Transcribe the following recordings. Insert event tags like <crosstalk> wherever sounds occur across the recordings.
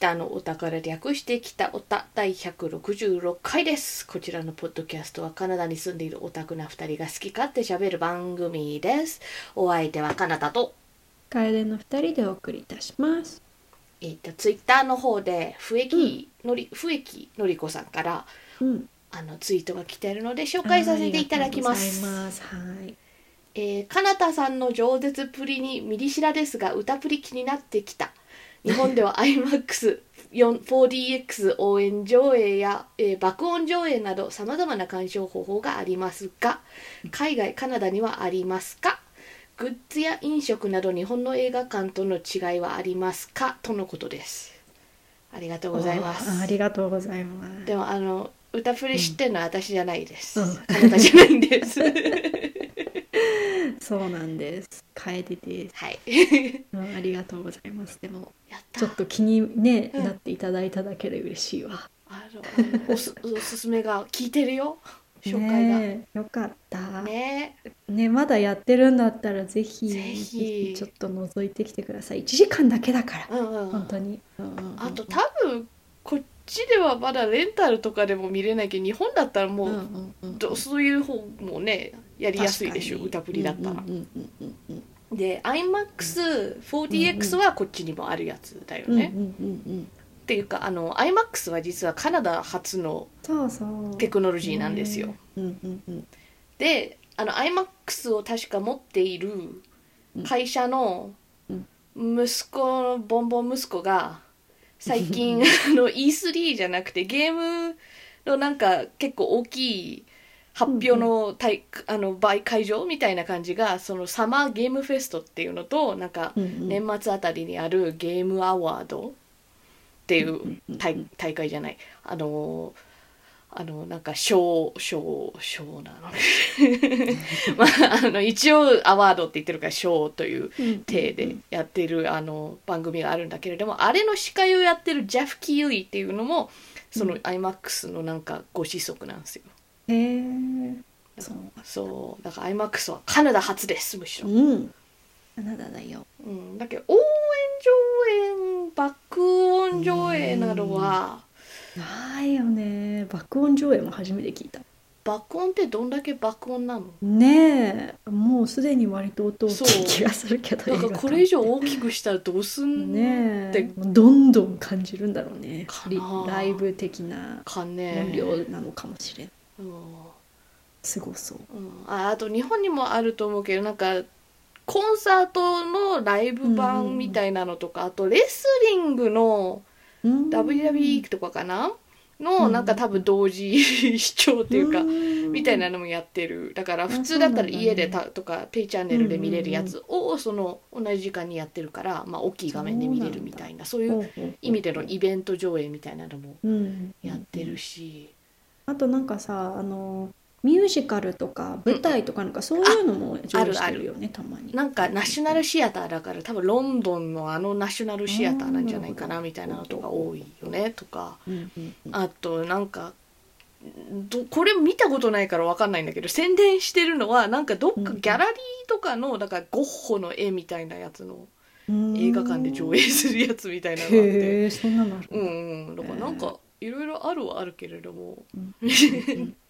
北のお宝略して北おた第166回です。こちらのポッドキャストはカナダに住んでいるオタクな2人が好き勝手しゃべる番組です。お相手はカナダと。楓の二人でお送りいたします。えっとツイッターの方で笛木のり笛木のりこさんからうん。あのツイートが来ているので紹介させていただきます。ます。はい。えー、かなたさんの饒舌プリにミリシラですが歌プリ気になってきた日本では iMAX4DX 応援上映や、えー爆音上映などさまざまな鑑賞方法がありますが海外カナダにはありますか？グッズや飲食など日本の映画館との違いはありますか？とのことです。ありがとうございます。あありがとうございます。でもあの歌プリ知ってるのは私じゃないです、うん。カナダじゃないんです <laughs> そうなんです。楓です。はい <laughs> うんありがとうございます。でもやったちょっと気にね、うんなっていただいただけで嬉しいわ。あの <laughs> おすおすすめが聞いてるよ紹介がねねえよかった。ねねまだやってるんだったらぜひぜひちょっと覗いてきてください。1時間だけだから。うんうん本当に。うんうんうんあと多分こっちではまだレンタルとかでも見れないけど日本だったらもう、うんうんうんどそういう方もねやりやすいでしょ歌プリだったら、で iMAX4DX はこっちにもあるやつだよね、っていうかあの iMAX は実はカナダ初のテクノロジーなんですよ、であの iMAX を確か持っている会社の息子のボンボン息子が最近 <laughs> あの E3 じゃなくてゲームのなんか結構大きい発表の大あの倍会場みたいな感じがそのサマーゲームフェストっていうのとなんか年末あたりにあるゲームアワードっていう大大会じゃない。あのあのなんか賞賞賞なの。<laughs> まああの一応アワードって言ってるから賞といううん体でやってるあの番組があるんだけれどもあれの司会をやってるジェフ・キーリーっていうのもその iMAX のなんかご子息なんですよへえそう。そうだから iMAX はカナダ初ですむしろ、うん。カナダだよ。うん、だけど応援上映爆音上映などはないよね。爆音上映も初めて聞いた。爆音ってどんだけ爆音なの？ねえ。もうすでに割と音大きい気がするけどだからこれ以上大きくしたらどうすんのねえ。ってどんどん感じるんだろうね。リかなライブ的なかね音量なのかもしれんうんすごそう。うん。ああと日本にもあると思うけどなんかコンサートのライブ版みたいなのとか、あとレスリングのうん。WWE とかかなのうん。なんか多分同時視聴っていうか、ん。みたいなのもやってる。だからあ普通だったら家でたとかペイチャンネルで見れるやつをその同じ時間にやってるから、まあ、大きい画面で見れるみたいなそういう意味でのイベント上映みたいなのもうん。やってるし、あとなんかさあのミュージカルとか舞台とかなんかそういうのも上映してるよねたまに。なんかナショナルシアターだから多分ロンドンのあのナショナルシアターなんじゃないかなみたいなのとか多いよねとか。うんうんうん。あとなんかどこれ見たことないから分かんないんだけど宣伝してるのはなんかどっかうんギャラリーとかのだからゴッホの絵みたいなやつのうん。映画館で上映するやつみたいなのがあって。うんうん。だからなんかいろいろあるはあるけれどもうん。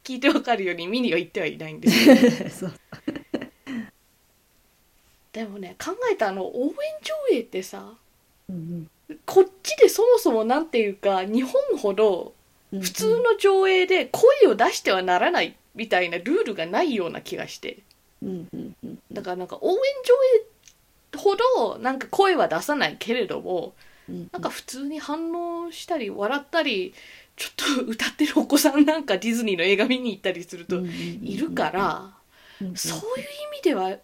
聞いてわかるように見には行ってはいないんですけ <laughs> <laughs> でもね考えたあの応援上映ってさうんこっちでそもそもなんていうか日本ほどうん普通の上映で声を出してはならないみたいなルールがないような気がして。うんうんうん。だからなんか応援上映ほどなんか声は出さないけれどもうんなんか普通に反応したり笑ったりちょっと歌ってるお子さんなんかディズニーの映画見に行ったりするといるからそういう意味では流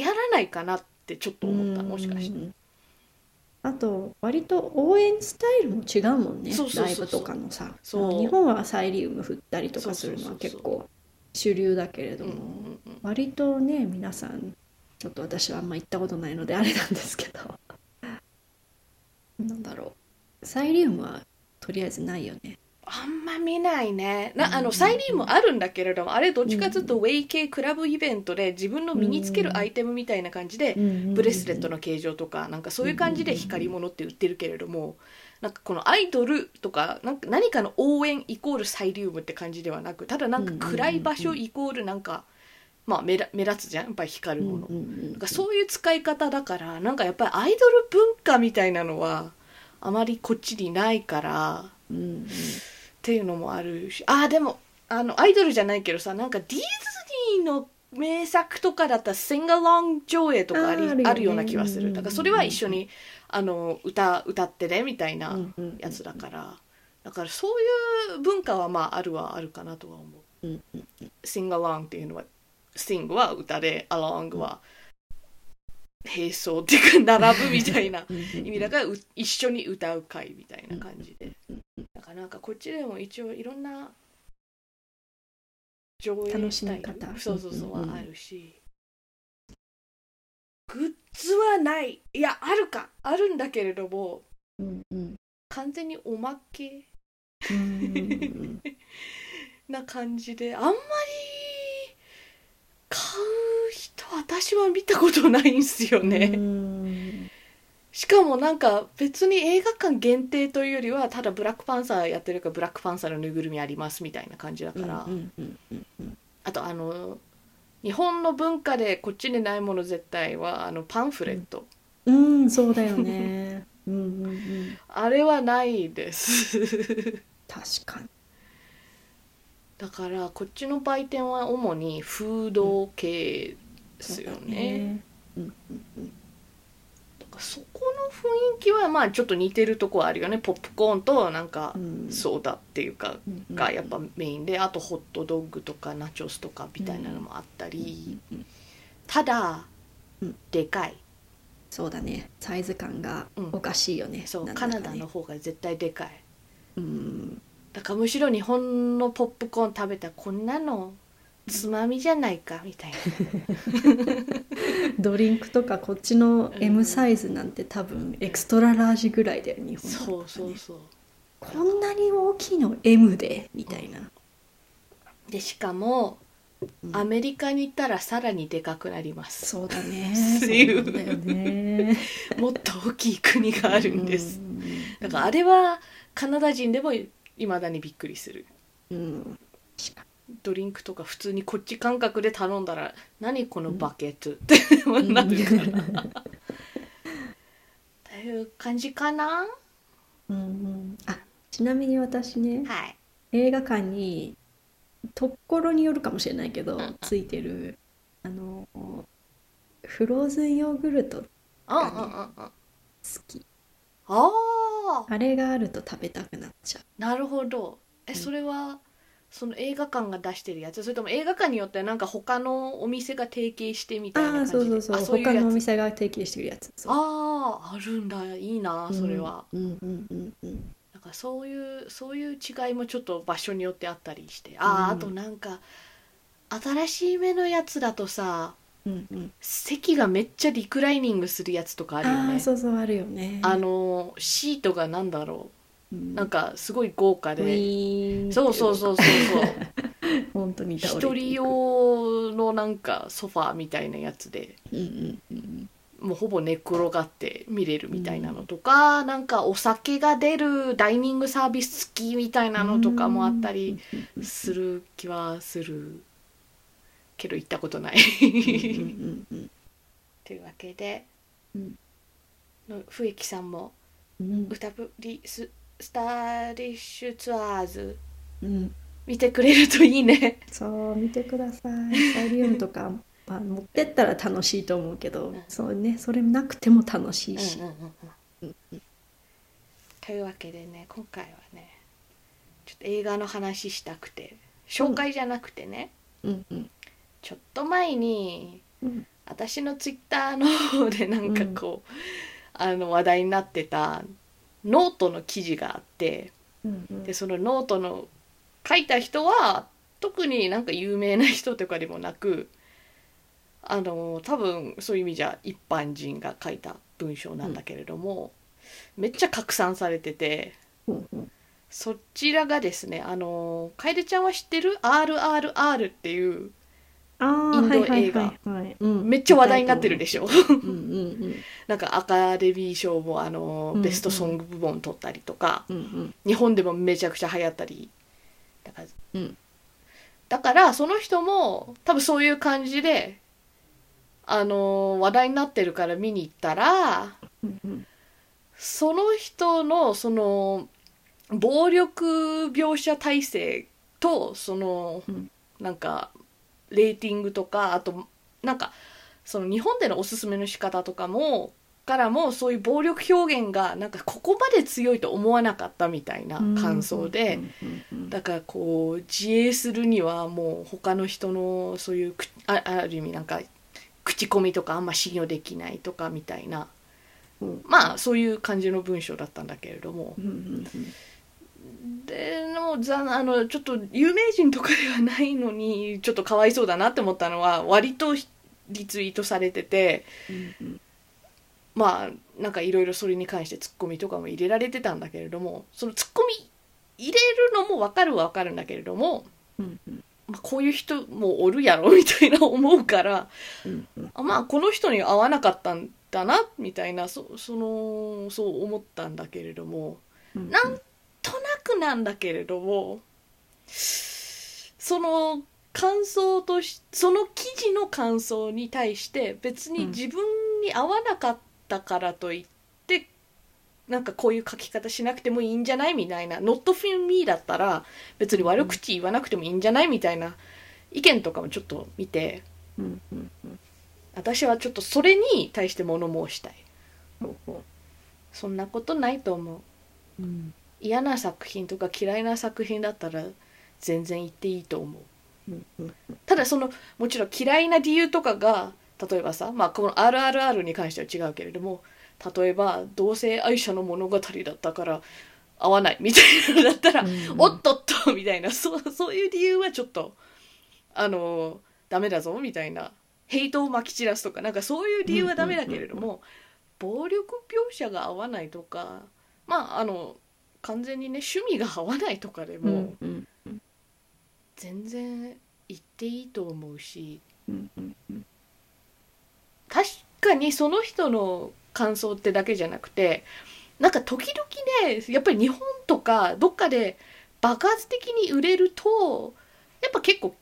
行らないかなってちょっと思ったもしかして。うんあと割と応援スタイルも違うもんねライブとかのさ。日本はサイリウム振ったりとかするのは結構主流だけれども割とね皆さんちょっと私はあんま行ったことないのであれなんですけどなんだろう。サイリウムはとりあえずないよね。あんま見ないね。なあうん。のサイリーもあるんだけれどもあれどっちかというとウェイ系クラブイベントで自分の身につけるアイテムみたいな感じでブレスレットの形状とかなんかそういう感じで光り物って売ってるけれどもなんかこのアイドルとかなんか何かの応援イコールサイリウムって感じではなくただなんか暗い場所イコールなんか、まあ目立目立つじゃんやっぱり光るもの、なんかそういう使い方だからなんかやっぱりアイドル文化みたいなのはあまりこっちにないから、うんうんっていうのもあるし。あーでもあのアイドルじゃないけどさなんかディズニーの名作とかだったらシンガロン上映とかありあ,、るよね。るような気はすうんうんうん。るだからそれは一緒にあの歌歌ってねみたいなうんうんやつだから。だからそういう文化はまああるはあるかなとは思う。うんうんシンガロンっていうのは sing は歌で along は並走っていうか並ぶみたいなうん意味だからう一緒に歌う会みたいな感じで。だからなんかこっちでも一応いろんな上映楽しスタイルみ方。そうそうそうはあるし。グッズはない。いやあるか。あるんだけれどもうんうん。完全におまけ <laughs> な感じであんまり私は見たことないんすよね、うん。しかもなんか別に映画館限定というよりはただブラックパンサーやってるからブラックパンサーのぬいぐるみありますみたいな感じだから、うんうんうんうんあとあの日本の文化でこっちにないもの絶対はあのパンフレット、うんそうだよね。<laughs> うんうんうん。あれはないです。確かに。だからこっちの売店は主にフード系ですよね、うんうんうん。だからそこの雰囲気はまあちょっと似てるとこはあるよね。ポップコーンとなんかうん。ソーダっていうかがやっぱメインであとホットドッグとかナチョスとかみたいなのもあったり。ただうん。でかい。そうだね。サイズ感がうんおかしいよね、そうなんだかね。カナダの方が絶対でかい。うん。だからむしろ日本のポップコーン食べたらこんなのつまみじゃないかみたいな。ドリンクとかこっちのうん M サイズなんて多分エクストララージぐらいだよ日本そうだとね。そうそうこんなに大きいの？M で？みたいな、でしかもうん。アメリカに行ったらさらにでかくなります。そうだね。そうだよね。もっと大きい国があるんです。うん。だからあれはカナダ人でもいまだにびっくりする。うんドリンクとか普通にこっち感覚で頼んだら「何このバケット」ってになるから。<laughs> という感じかな。うんうん。あちなみに私ねはい。映画館にところによるかもしれないけど、うんうん。ついてるあのフローズンヨーグルト好うんうんうんうん。き。あああれがあると食べたくなっちゃう。なるほど。えうん。それはその映画館が出してるやつ。それとも映画館によってなんか他のお店が提携してみたいなああ感じで。そうそうそう。あそう他のお店が提携してるやつ。あああるんだ。いいなそれは、うんうんうんうん。なんかそういうそういう違いもちょっと場所によってあったりして。ああ、うん。あとなんか新しい目のやつだとさうんうん。席がめっちゃリクライニングするやつとかあるよあね。あそうそうあるよね。あのシートがなんだろううなんかすごい豪華ウでそうそうそうそうそう。<laughs> 本当に一人用のなんかソファーみたいなやつで。うんうんうんもうほぼ寝転がって見れるみたいなのとか、なんかお酒が出るダイニングサービス付きみたいなのとかもあったりする気はするけど行ったことない。うんうんというわけで、うん。の笛木さんもうん。うん歌ぶりススターリッシュツアーズ。うん。見てくれるといいね。そう見てください。サイリウムとか、まあ、持ってったら楽しいと思うけど、ん。そうねそれなくても楽しいし、うんうんうんうん。というわけでね今回はねちょっと映画の話したくて紹介じゃなくてね、うん。うんちょっと前にうん。私のツイッターの方でなんかこう、あの話題になってたノートの記事があってうんうん。でそのノートの書いた人は特になんか有名な人とかでもなくあの多分そういう意味じゃ一般人が書いた文章なんだけれども、めっちゃ拡散されててうんうん。そちらがですねあの楓ちゃんは知ってる？RRR っていうあインド映画。はい。はいめっちゃ話題になってるでしょ。うんうん <laughs> なんかアカデミー賞もあのうんベストソング部門取ったりとか、うんうん。日本でもめちゃくちゃ流行ったりだから,、うん。だからその人も多分そういう感じであの話題になってるから見に行ったらうんうん。その人のその暴力描写体制とその、うん。なんかレーティングとかあとなんかその日本でのおすすめの仕方とかもからもそういう暴力表現がなんかここまで強いと思わなかったみたいな感想で、うんうんだからこう自衛するにはもう他の人のそういうくあある意味なんか口コミとかあんま信用できないとかみたいな。うん。まあそういう感じの文章だったんだけれども。うんうんでのざあのちょっと有名人とかではないのにちょっとかわいそうだなって思ったのは割とリツイートされててうんうん。まあなんかいろいろそれに関してツッコミとかも入れられてたんだけれどもそのツッコミ入れるのも分かるは分かるんだけれども、うんうん。まあ、こういう人もおるやろみたいな思うからうんうん。あまあこの人に合わなかったんだなみたいなそそのそう思ったんだけれどもうんなん。となくなんだけれどもその感想としその記事の感想に対して別に自分に合わなかったからといって、なんかこういう書き方しなくてもいいんじゃないみたいな「not for me」だったら別に悪口言わなくてもいいんじゃないみたいな意見とかもちょっと見てうんうんうん。私はちょっとそれに対して物申したい。ほうほそんなことないと思うう。うん嫌な作品とか嫌いな作品だったら全然言っていいと思う。うんうんただそのもちろん嫌いな理由とかが例えばさ、まあ、この「RRR」に関しては違うけれども例えば同性愛者の物語だったから合わないみたいなのだったら、うん。おっとっとみたいなそうそういう理由はちょっとあのダメだぞみたいなヘイトをまき散らすとかなんかそういう理由はダメだけれども、暴力描写が合わないとかまああの完全にね趣味が合わないとかでうも、んうん。全然言っていいと思うしうんうんうん。確かにその人の感想ってだけじゃなくてなんか時々ねやっぱり日本とかどっかで爆発的に売れるとやっぱ結構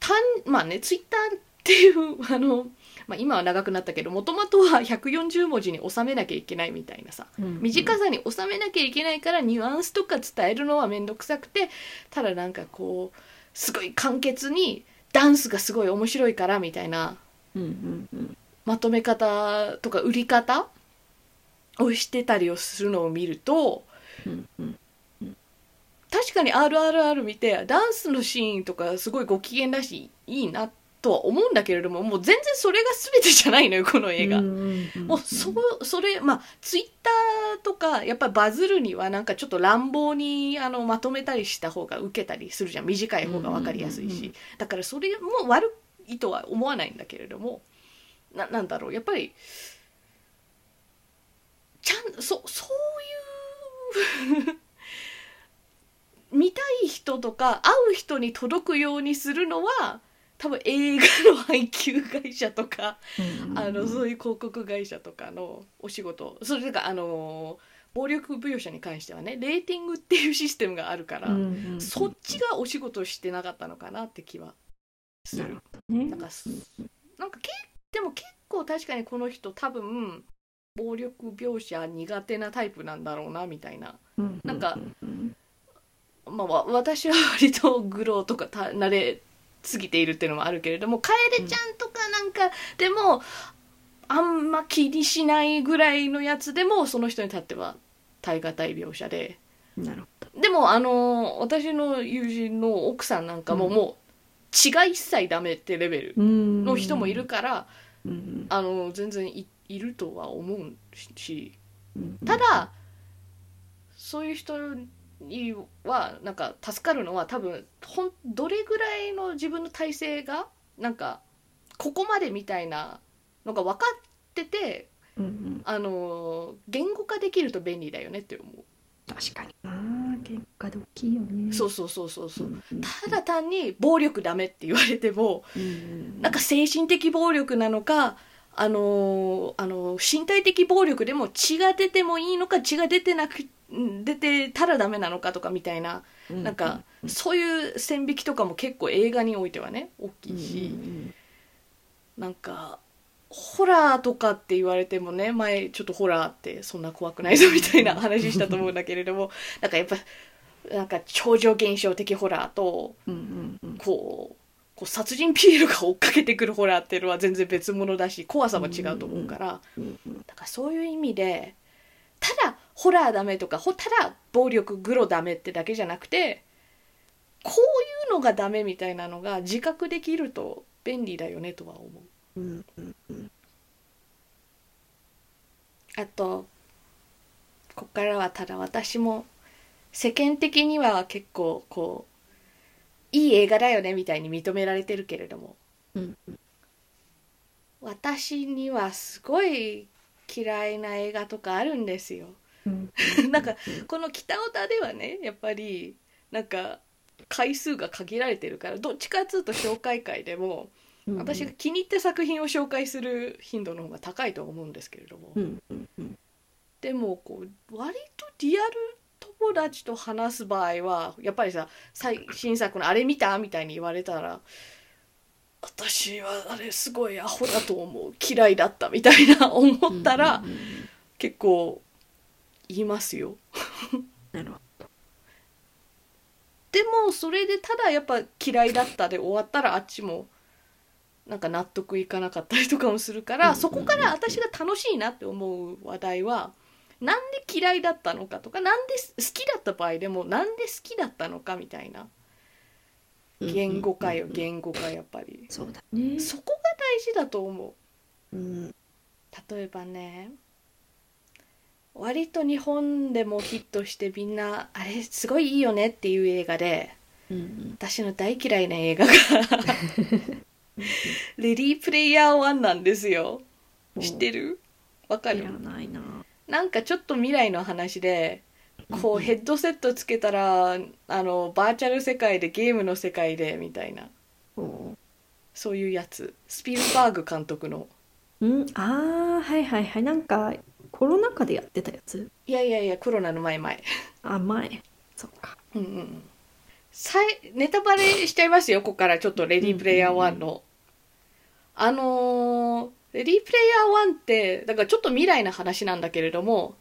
単まあねツイッターっていうあの、まあ、今は長くなったけどもともとは140文字に収めなきゃいけないみたいなさ。うん。短さに収めなきゃいけないからニュアンスとか伝えるのは面倒くさくてただなんかこうすごい簡潔にダンスがすごい面白いからみたいなうんうんうん。まとめ方とか売り方をしてたりをするのを見るとうんうん確かに RRR 見てダンスのシーンとかすごいご機嫌だしいいなとは思うんだけれどももう全然それが全てじゃないのよこの映画。うんうんうんもうそうそれまあツイッターとかやっぱりバズるにはなんかちょっと乱暴にあのまとめたりした方が受けたりするじゃん。短い方が分かりやすいし、うんうんうん。だからそれも悪いとは思わないんだけれどもななんだろう。やっぱりちゃんそそういう <laughs> 見たい人とか会う人に届くようにするのは多分映画の配給会社とかうんうんあのそういう広告会社とかのお仕事。それがあの暴力描写に関してはねレーティングっていうシステムがあるから、うんうんうん。そっちがお仕事してなかったのかなって気はする。なんかすなんかけでも結構確かにこの人多分暴力描写苦手なタイプなんだろうなみたいな。うんなんかまあわ私は割とグローとかた慣れすぎているっていうのもあるけれども楓ちゃんとかなんかでも、あんま気にしないぐらいのやつでもその人にとっては耐え難い描写で。うんなるほど。でもあの私の友人の奥さんなんかもうん。もう血が一切ダメってレベルのの人もいるから、うん。あの全然いいるとは思うし。うん。ただそういう人にはなんか助かるのは多分ほんどれぐらいの自分の体制がなんかここまでみたいなのが分かっててうんうん。あの言語化できると便利だよねって思う。確かに。な喧嘩で大きいよね。そうそうそうそうそう、うんうんただ単に暴力ダメって言われてもうんうんなんか精神的暴力なのかあのーあのー身体的暴力でも血が出てもいいのか血が出てなくうん出てたらダメなのかとかみたいななんかそういう線引きとかも結構映画においてはね大きうんいし、うん。なんかホラーとかって言われてもね前ちょっとホラーってそんな怖くないぞみたいな話したと思うんだけれども <laughs> なんかやっぱなんか超常現象的ホラーとうんうんうん。こうこう殺人ピエールが追っかけてくるホラーっていうのは全然別物だし怖さも違うと思うから。うんうん。だからそういう意味でただホラーダメとかほただ暴力グロダメってだけじゃなくてこういうのがダメみたいなのが自覚できると便利だよねとは思う。うんうんうんあとこっからはただ私も世間的には結構こういい映画だよねみたいに認められてるけれどもうん私にはすごい嫌いな映画とかあるんですよ。うんなんかこの北オタではねやっぱりなんか回数が限られてるからどっちかっつうと紹介会でもうん私が気に入った作品を紹介する頻度の方が高いと思うんですけれども。でもこう割とリアル友達と話す場合はやっぱりさ最新作の「あれ見た?」みたいに言われたら「私はあれすごいアホだと思う嫌いだった」みたいな思ったら結構言いますよ。<laughs> なるほでもそれでただやっぱ嫌いだったで終わったらあっちもなんか納得いかなかったりとかもするから、そこから私が楽しいなって思う話題はなんで嫌いだったのかとかなんで好きだった場合でもなんで好きだったのかみたいな。ど言語化よ言語化やっぱり。そうだね。そこが大事だと思う。うん。例えばね割と日本でもヒットしてみんなあれすごいいいよねっていう映画でうんうん。私の大嫌いな映画がレディープレイヤー1なんですよ。知ってる？わかる？なんかちょっと未来の話でこううんヘッドセットつけたらあのバーチャル世界でゲームの世界でみたいな。おそういうやつ。スピルバーグ監督の。うん？ああはいはいはい。なんかコロナ禍でやってたやつ？いやいやいやコロナの前々。あ前。そっか。うんうんうん。さいネタバレしちゃいますよここから。ちょっとレディープレイヤー1の、あのーレディープレイヤー1ってだからちょっと未来の話なんだけれども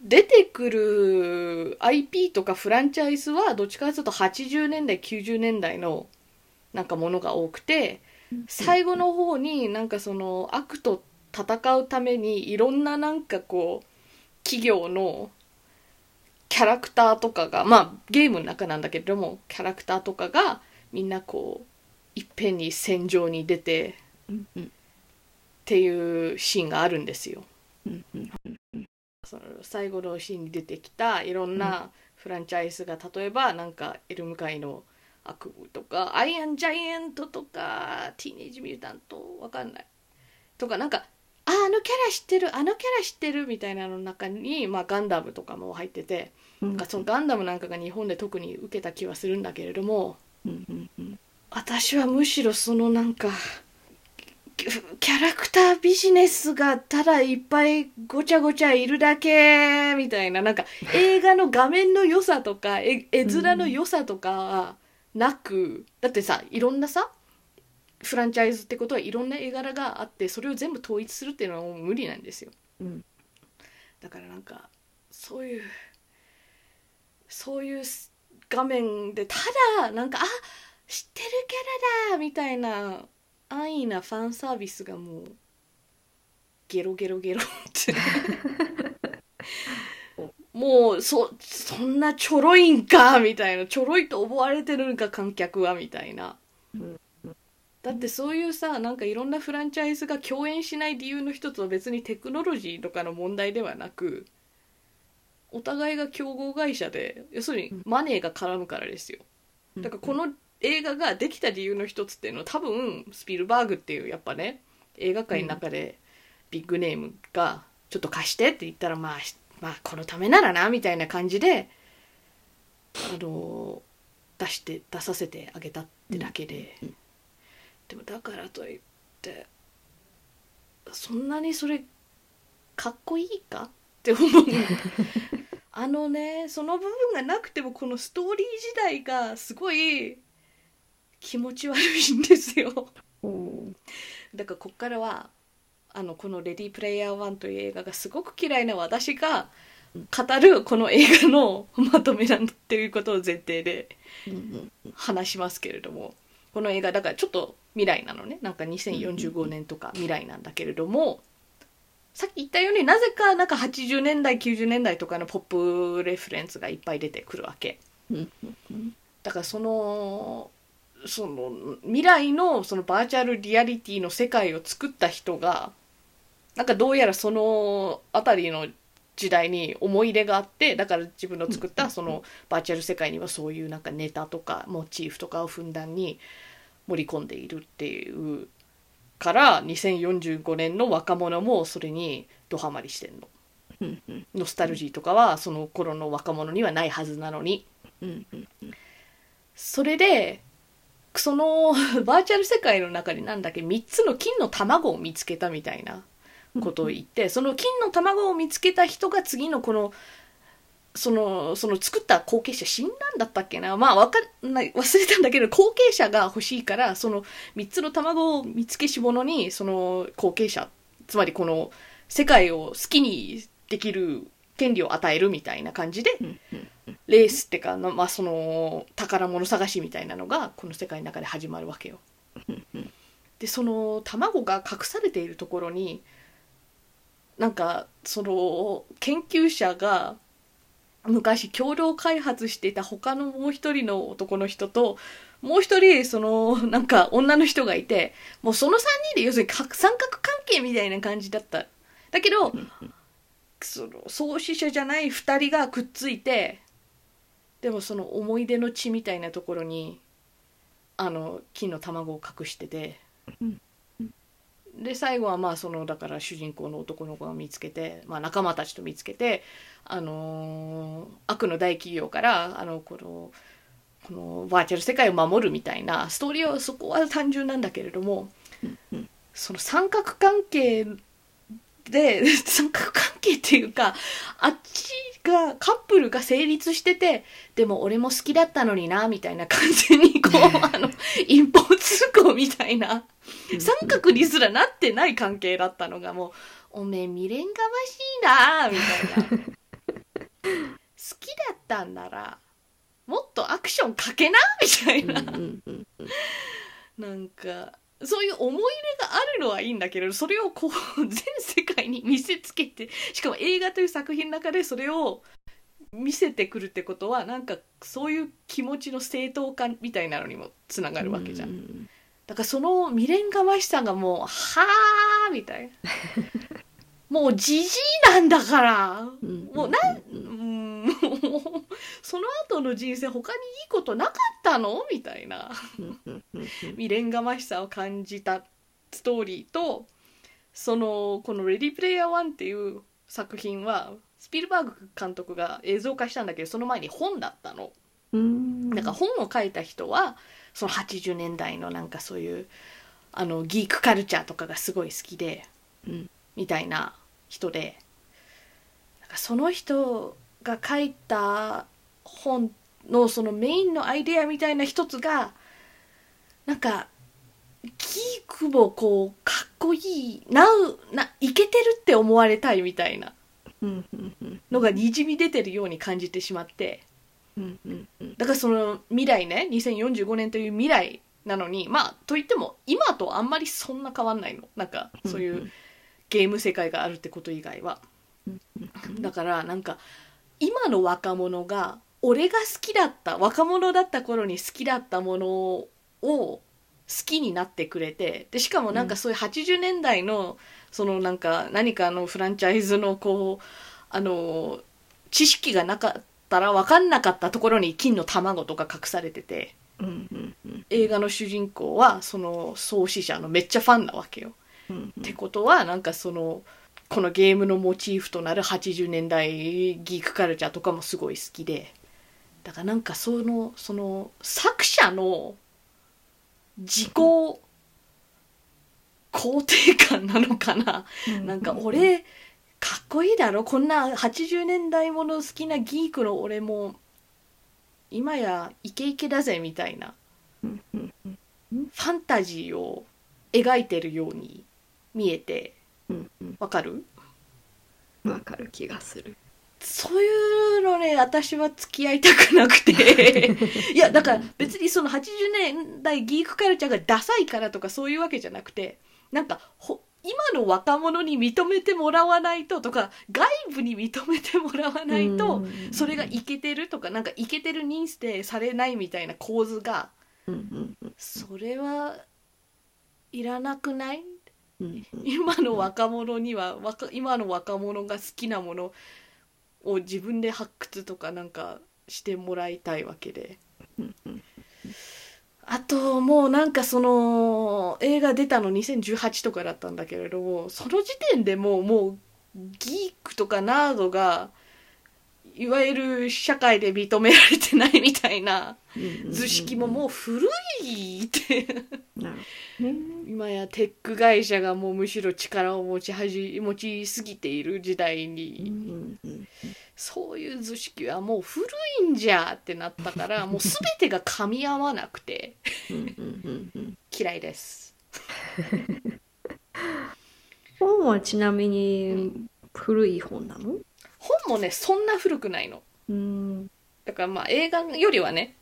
出てくる IP とかフランチャイズはどっちかというと80年代90年代のなんかものが多くて最後の方になんかその悪と戦うためにいろんななんかこう企業のキャラクターとかがまあゲームの中なんだけれどもキャラクターとかがみんなこういっぺんに戦場に出てうんうん。っていうシーンがあるんですよ。うんうんその最後のシーンに出てきたいろんなフランチャイズが例えばなんかエルム界の悪夢とかアイアンジャイアントとかティーネージミュータントわかんない。とかなんかああのキャラ知ってるあのキャラ知ってるみたいなの中に、まあ、ガンダムとかも入っててうん。なんかそのガンダムなんかが日本で特に受けた気はするんだけれどもうんうんうん。私はむしろそのなんかキキャラクタービジネスがただいっぱいごちゃごちゃいるだけみたいななんか映画の画面の良さとか絵絵面の良さとかはなくだってさいろんなさフランチャイズってことはいろんな絵柄があってそれを全部統一するっていうのはもう無理なんですよ。うん。だからなんかそういうそういう画面でただなんかあ知ってるキャラだみたいな安易なファンサービスがもうゲロゲロゲロって <laughs> もうそそんなちょろいんかみたいなちょろいと思われてるんか観客はみたいな。うんだってそういうさなんかいろんなフランチャイズが共演しない理由の一つは別にテクノロジーとかの問題ではなくお互いが競合会社で要するにマネーが絡むからですよ。だからこの映画ができた理由の一つっていうのは多分スピルバーグっていうやっぱね映画界の中でビッグネームがちょっと貸してって言ったらまあしまあこのためならなみたいな感じであの出して出させてあげたってだけで、うん。うんでもだからといってそんなにそれかっこいいかって思う <laughs> あのねその部分がなくてもこのストーリー時代がすごい気持ち悪いんですよ。だからこっからはあのこの「レディープレイヤー1」という映画がすごく嫌いな私が語るこの映画のまとめなんだっていうことを前提で話しますけれどもこの映画だからちょっと未来なのね。なんか2045年とか未来なんだけれどもさっき言ったようになぜかなんか80年代90年代とかのポップレフェレンスがいっぱい出てくるわけ。だからそのその未来のそのバーチャルリアリティの世界を作った人がなんかどうやらその辺りの時代に思い入れがあってだから自分の作ったそのバーチャル世界にはそういうなんかネタとかモチーフとかをふんだんに盛り込んでいるっていうから2045年の若者もそれにドハマりしてんの。ノスタルジーとかはその頃の若者にはないはずなのに。うんうんそれでそのバーチャル世界の中になんだっけ3つの金の卵を見つけたみたいなことを言ってその金の卵を見つけた人が次のこのそのその作った後継者死んだんだったっけな？まあわかんない忘れたんだけど後継者が欲しいからその3つの卵を見つけし者にその後継者つまりこの世界を好きにできる権利を与えるみたいな感じでレースってかの、まあ、その宝物探しみたいなのがこの世界の中で始まるわけよ。でその卵が隠されているところになんかその研究者が昔共同開発していた他のもう一人の男の人ともう一人そのなんか女の人がいてもうその3人で要するにか三角関係みたいな感じだった。だけどその創始者じゃない2人がくっついてでもその思い出の地みたいなところにあの金の卵を隠しててうんで最後はまあそのだから主人公の男の子が見つけて、まあ、仲間たちと見つけて、あのー悪の大企業からあのこのこのバーチャル世界を守るみたいなストーリーはそこは単純なんだけれどもうん。その三角関係で <laughs> 三角関係っていうかあっちがカップルが成立しててでも俺も好きだったのになみたいな感じにこう <laughs> あの一方通行みたいな三角にすらなってない関係だったのがもうおめえ未練がましいなみたいな。好きだったんならもっとアクションかけなみたいな。なんかそういう思い入れがあるのはいいんだけれどそれをこう全世界に見せつけてしかも映画という作品の中でそれを見せてくるってことはなんかそういう気持ちの正当化みたいなのにもつながるわけじゃん。んだからその未練がましさがもう「はあ」みたいな。<laughs> もうじじいなんだから。うん。もうなんううん。ん。もうその後の人生他にいいことなかったのみたいな。未練がましさを感じたストーリーとそのこの「レディープレイヤー1」っていう作品はスピルバーグ監督が映像化したんだけどその前に本だったの。うん。なんか本を書いた人はその80年代のなんかそういうあのギークカルチャーとかがすごい好きでうんみたいな人でなんかその人が書いた本のそのメインのアイデアみたいな一つがなんかギークもこうかっこいいなうなイケてるって思われたいみたいなのがにじみ出てるように感じてしまって。うんうんうん。だからその未来ね2045年という未来なのにまあといっても今とあんまりそんな変わんないの。なんかそういうゲーム世界があるってこと以外は。だからなんか今の若者が俺が好きだった若者だった頃に好きだったものを好きになってくれてでしかもなんかそういう80年代のそのなんか何かのフランチャイズのこうあの知識がなかったら分かんなかったところに金の卵とか隠されてて。うんうんうん。映画の主人公はその創始者のめっちゃファンなわけよ。うんってことはなんかそのこのゲームのモチーフとなる80年代ギークカルチャーとかもすごい好きで。だからなんかそのその作者の自己肯定感なのかな、なんか俺かっこいいだろ。こんな80年代もの好きなギークの俺も今やイケイケだぜみたいな。ファンタジーを描いてるように見えてわかる？わかる気がする。そういうのね私は付き合いたくなくて。<laughs> いやだから別にその80年代ギークカルチャーがダサいからとかそういうわけじゃなくてなんかほ今の若者に認めてもらわないととか外部に認めてもらわないとそれがイケてるとかなんかイケてる認定されないみたいな構図がそれはいらなくない？うん今の若者には若今の若者が好きなものを自分で発掘とかなんかしてもらいたいわけであともうなんかその映画出たの2018とかだったんだけれどもその時点でもうもうギークとかナードがいわゆる社会で認められてないみたいな図式ももう古いって。今やテック会社がもうむしろ力を持ちはじ持ちすぎている時代うにそういう図式はもう古いんじゃってなったから <laughs> もう全てが噛み合わなくて。嫌いです。<laughs> 本はちなみに古い本なの？本もねそんな古くないの。うんだからまあ映画よりはね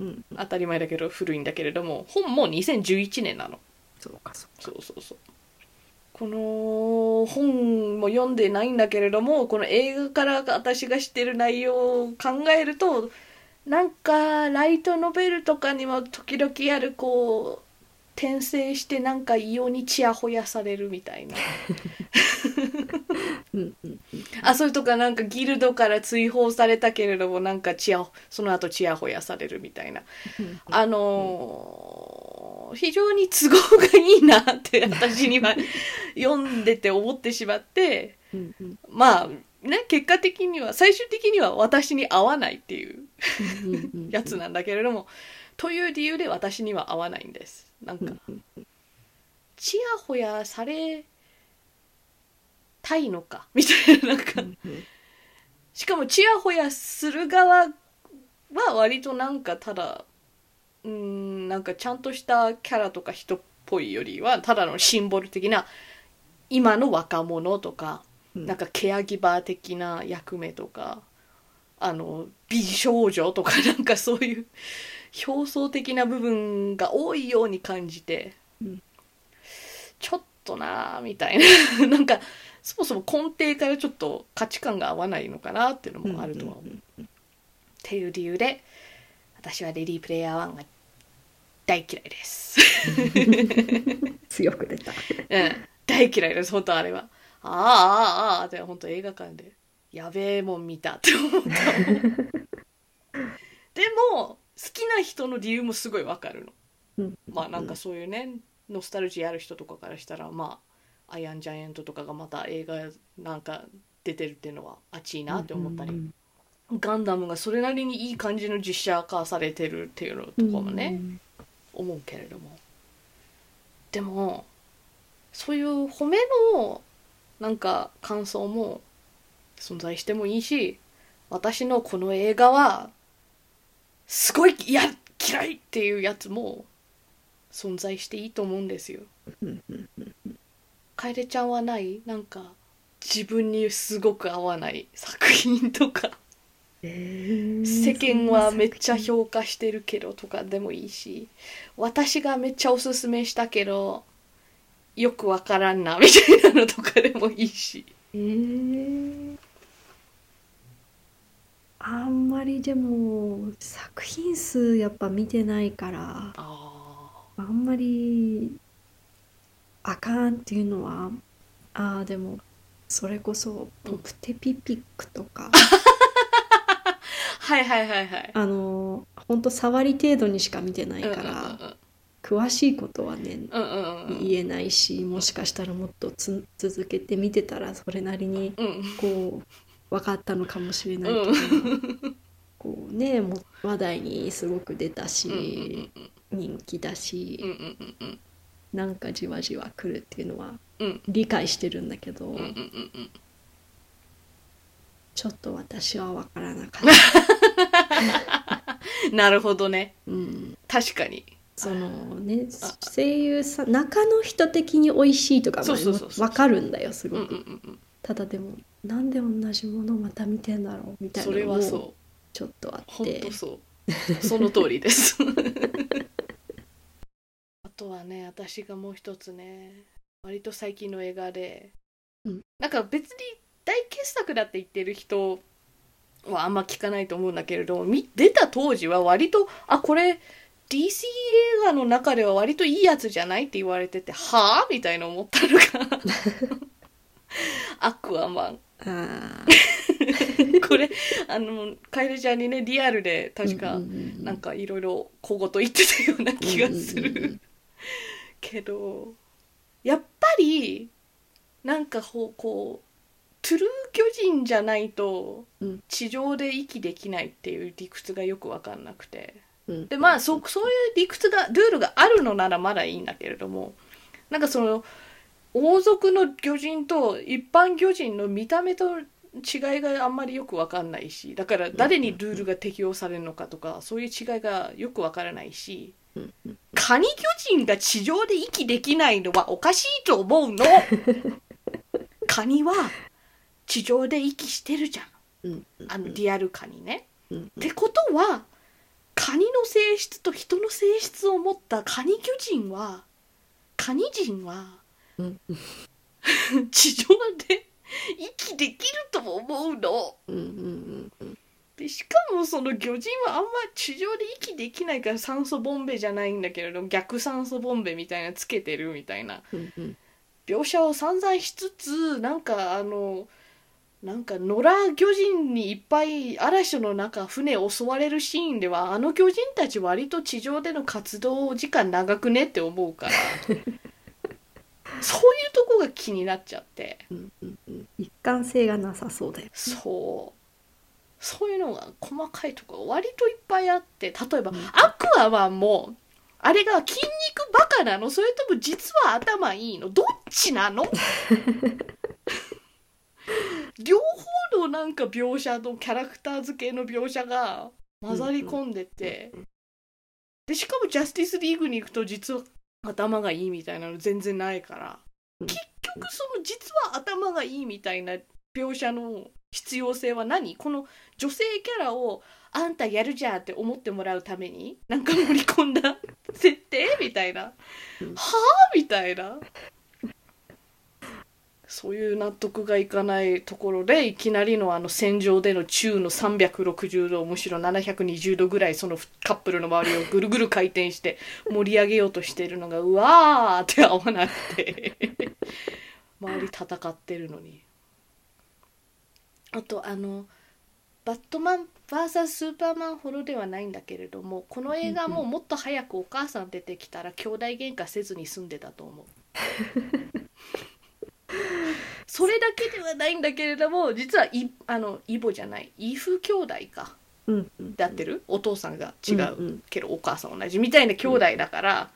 うん当たり前だけど古いんだけれども本も2011年なの。そうかそうそうそうそう。この本も読んでないんだけれどもこの映画から私が知ってる内容を考えるとなんかライトノベルとかにも時々あるこう転生してなんか異様にチヤホヤされるみたいな。<laughs> うんうんあそれとかなんかギルドから追放されたけれどもなんかチヤその後チヤホヤされるみたいな。うんあのー非常に都合がいいなって私には読んでて思ってしまってまあね結果的には最終的には私に合わないっていうやつなんだけれどもという理由で私には合わないんですなんかちやほやされたいのか？<laughs> みたいななんか。うんしかもちやほやする側は割となんかただうーんなんかちゃんとしたキャラとか人っぽいよりはただのシンボル的な今の若者とかうん。なんかケアギバー的な役目とかあの美少女とかなんかそういう表層的な部分が多いように感じて、うんちょっとなあみたいな <laughs> なんかそもそも根底からちょっと価値観が合わないのかなっていうのもあるとは思う。っていう理由で私はレディープレイヤー1が大嫌いです。強く出た <laughs> うん、大嫌いです本当あれは。ああああああって本当映画館でやべえもん見たって思った。<laughs> でも好きな人の理由もすごいわかるの。うん。まあなんかそういうねノスタルジーある人とかからしたらまあアイアンジャイアントとかがまた映画なんか出てるっていうのはあっちいなって思ったり、うんガンダムがそれなりにいい感じの実写化されてるっていうのとかもね、思うけれども。でもそういう褒めのなんか感想も存在してもいいし私のこの映画はすごいいや嫌いっていうやつも存在していいと思うんですよ。楓ちゃんはないなんか自分にすごく合わない作品とか。えー世間はめっちゃ評価してるけどとかでもいいし私がめっちゃおすすめしたけどよくわからんなみたいなのとかでもいいし。品えーあんまりでも作品数やっぱ見てないからああんまりあかんっていうのはああでもそれこそポプテピピックとか、<laughs> はいはいはいはい。あのほんと触り程度にしか見てないから、詳しいことはねうんうんうんうん。うん言えないしもしかしたらもっとつ続けて見てたらそれなりにうん。こう分かったのかもしれないけど、こうねもう話題にすごく出たし、うん人気だし、なんかじわじわ来るっていうのはうん。理解してるんだけど、ちょっと私は分からなかった、<laughs> なるほどね。うん、確かに。そのね声優さん中の人的に美味しいとか分かるんだよすごく、ただでもなんで同じものまた見てんだろうみたいそなのもれはそう。ちょっとあっ本て当そう。その通りです。<laughs> あとはね私がもう一つね割と最近の映画で、うん。なんか別に大傑作だって言ってる人はあんま聞かないと思うんだけれどもみ出た当時は割とあこれ DC 映画の中では割といいやつじゃないって言われててはあみたいな思ったのが <laughs> <laughs> アクアマン。あ <laughs> これあのカエルちゃんにねリアルで確か、うんなんかいろいろ小言言ってたような気がする。けどやっぱりなんかこうこうトゥルー巨人じゃないとうん。地上で息できないっていう理屈がよく分かんなくて。うん。でまあそそういう理屈がルールがあるのならまだいいんだけれどもなんかその王族の巨人と一般巨人の見た目と違いがあんまりよく分かんないしだから誰にルールが適用されるのかとかそういう違いがよく分からないしカニ巨人が地上で息できないのはおかしいと思うの。<laughs> カニは地上で息してるじゃん。うん。あのリアルカニね。うん。ってことはカニの性質と人の性質を持ったカニ巨人はカニ人は地上で息できると思うの。うんうんうんでしかもその巨人はあんま地上で息できないから酸素ボンベじゃないんだけれど逆酸素ボンベみたいなつけてるみたいなうんうん描写を散々しつつなんかあのなんか野良巨人にいっぱい嵐の中船襲われるシーンではあの巨人たち割と地上での活動時間長くねって思うからそういうとこが気になっちゃって。うんうんうん。一貫性がなさそうだよそう。そういうのが細かいとこが割といっぱいあって。例えば、うん。アクアマンもあれが筋肉バカなの？それとも実は頭いいの？どっちなの？<laughs> 両方のなんか描写のキャラクター付けの描写が混ざり込んでて、うんうん。でしかもジャスティスリーグに行くと実は頭がいいみたいなの全然ないから、うん。結局その実は頭がいいみたいな描写の必要性は何？この女性キャラをあんたやるじゃんって思ってもらうために？なんか盛り込んだ設定？みたいな、うん。はあみたいなそういう納得がいかないところでいきなりのあの戦場での中の360度むしろ720度ぐらいそのカップルの周りをぐるぐる回転して盛り上げようとしてるのがうわーって合わなくて。周り戦ってるのに。あとあのバットマン VS スーパーマンほどではないんだけれどもこの映画ももっと早くお母さん出てきたら兄弟喧嘩せずに済んでたと思う <laughs> それだけではないんだけれども実はいあのイボじゃないイフ兄弟か。うん。うんで合ってる？お父さんが違う、うんうん。けどお母さん同じ。みたいな兄弟だから、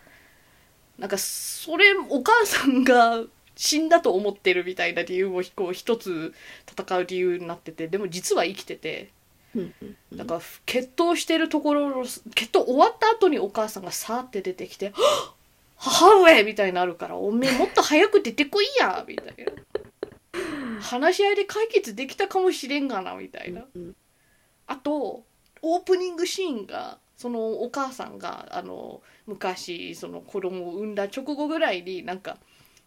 なんかそれお母さんが死んだと思ってるみたいな理由もこう一つ戦う理由になっててでも実は生きててうんうんうん。なんか決闘してるところの決闘終わった後にお母さんがさーって出てきて「はっ母上!」みたいになるから「おめえもっと早く出てこいや!」みたいな話し合いで解決できたかもしれんがなみたいな。うんあとオープニングシーンがそのお母さんがあの昔その子供を産んだ直後ぐらいになんか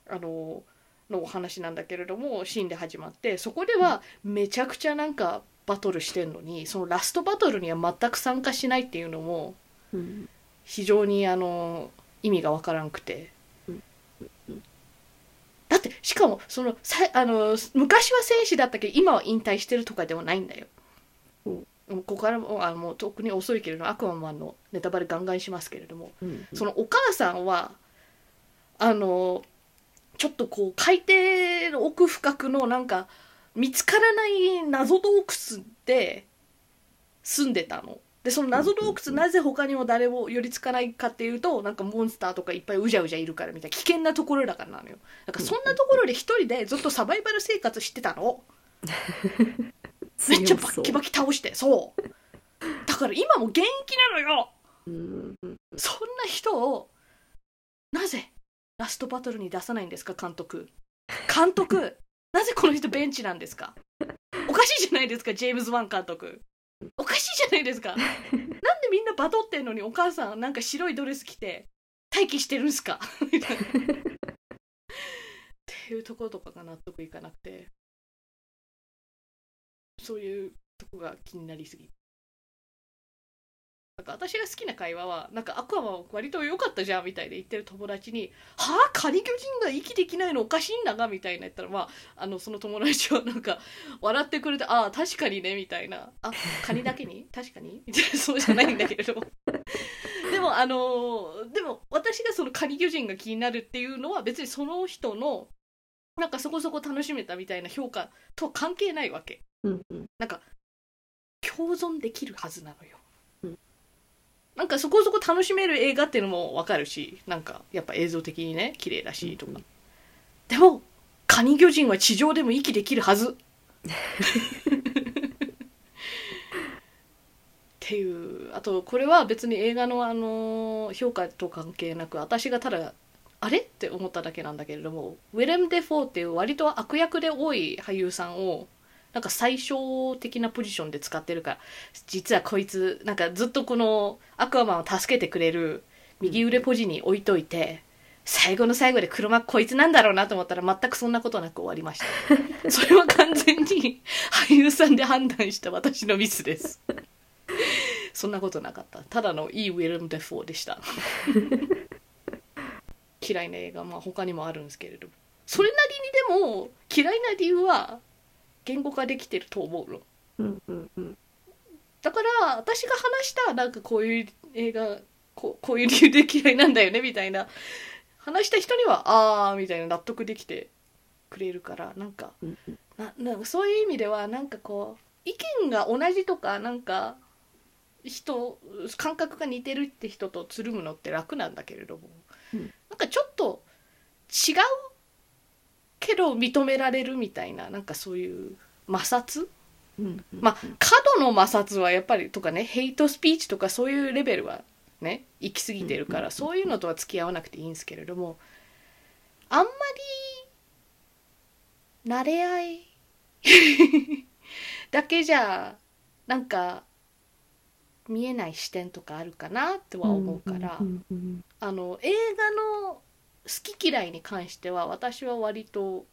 あののお話なんだけれどもシーンで始まってそこではめちゃくちゃなんかバトルしてんのにそのラストバトルには全く参加しないっていうのもうん非常にあの意味がわからんくてうんうん。だってしかもそのさあの昔は戦士だったけど今は引退してるとかではないんだよ。うんもうここからもあもう特に遅いけれどアクアマンのネタバレガンガンしますけれども、うんそのお母さんはあのちょっとこう海底の奥深くのなんか見つからない謎洞窟で住んでたのでその謎洞窟なぜ他にも誰も寄りつかないかっていうとなんかモンスターとかいっぱいうじゃうじゃいるからみたいな危険なところだからなのよ。だからそんなところで一人でずっとサバイバル生活してたの？めっちゃバッキバキ倒してそう。だから今も元気なのよ。うん。そんな人をなぜラストバトルに出さないんですか監督。監督 <laughs> なぜこの人ベンチなんですか？おかしいじゃないですかジェームズ・ワン監督おかしいじゃないですか。<laughs> なんでみんなバトってんのにお母さんなんか白いドレス着て待機してるんすか？みたいな。っていうところとかが納得いかなくて。そういうとこが気になりすぎなんか私が好きな会話はなんかアクアマン割と良かったじゃんみたいで言ってる友達に「はあ？カニ巨人が息できないのおかしいんだが」みたいな言ったらまああのその友達はなんか笑ってくれて「ああ確かにね」みたいな「あカニだけに？確かに?」みたいな。そうじゃないんだけれど。も <laughs> でもあのでも私がそのカニ巨人が気になるっていうのは別にその人のなんかそこそこ楽しめたみたいな評価とは関係ないわけ。うんうん。なんか共存できるはずなのよ、うんなんかそこそこ楽しめる映画っていうのもわかるしなんかやっぱ映像的にね綺麗だしとか、うん。うんでもカニ魚人は地上でも息できるはず。っていう。あとこれは別に映画のあの評価と関係なく私がただあれ？って思っただけなんだけれどもウィレム・デフォーっていう割と悪役で多い俳優さんをなんか最小的なポジションで使ってるから実はこいつなんかずっとこのアクアマンを助けてくれる右腕ポジに置いといて最後の最後で車こいつなんだろうなと思ったら全くそんなことなく終わりました。<laughs> それは完全に俳優さんで判断した私のミスです。そんなことなかった。ただのいいウィレム・デフォーでした。<laughs> 嫌いな映画まあ他にもあるんですけれどそれなりにでも嫌いな理由は言語化できてると思うの。うんうんうん。だから私が話したなんかこういう映画こうこういう理由で嫌いなんだよねみたいな。話した人にはああみたいな納得できてくれるからなんかうんうん。ななんかそういう意味ではなんかこう意見が同じとかなんか人感覚が似てるって人とつるむのって楽なんだけれども、うん。なんかちょっと違うけど認められるみたいななんかそういう摩擦？うんうんまあ過度の摩擦はやっぱりとかねヘイトスピーチとかそういうレベルはね行き過ぎてるから、うんうんうん。そういうのとは付き合わなくていいんですけれどもあんまり慣れ合い <laughs> だけじゃなんか見えない視点とかあるかなとは思うから、うんうんあの映画の好き嫌いに関しては私は割と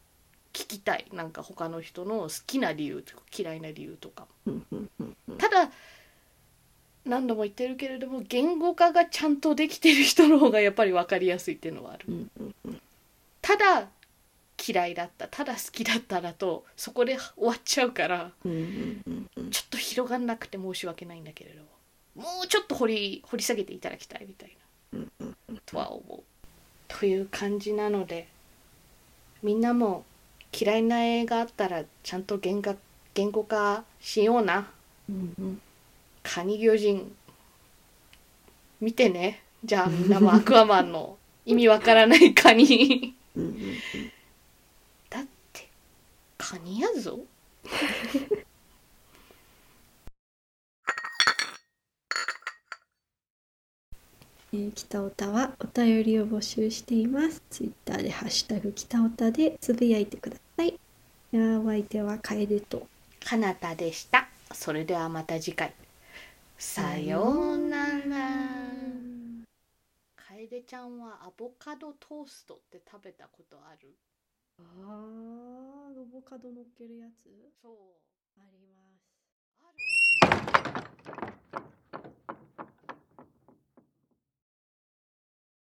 聞きたい。なんか他の人の好きな理由とか嫌いな理由とかただ何度も言ってるけれども言語化がちゃんとできてる人の方がやっぱり分かりやすいっていうのはある。ただ嫌いだったただ好きだっただとそこで終わっちゃうからちょっと広がんなくて申し訳ないんだけれどももうちょっと掘り掘り下げていただきたいみたいなとは思う。という感じなのでみんなも嫌いな映画あったらちゃんと言語言語化しような。うんうん。カニ魚人見てね。じゃあみんなもアクアマンの意味わからないカニ。だってカニやぞえー、北オタはお便りを募集しています。ツイッターでハッシュタグ北オタでつぶやいてください。いやお相手は楓と。かなたでした。それではまた次回。さようなら。楓ちゃんはアボカドトーストって食べたことある？ああ、アボカド乗っけるやつ？そう。あります。ある。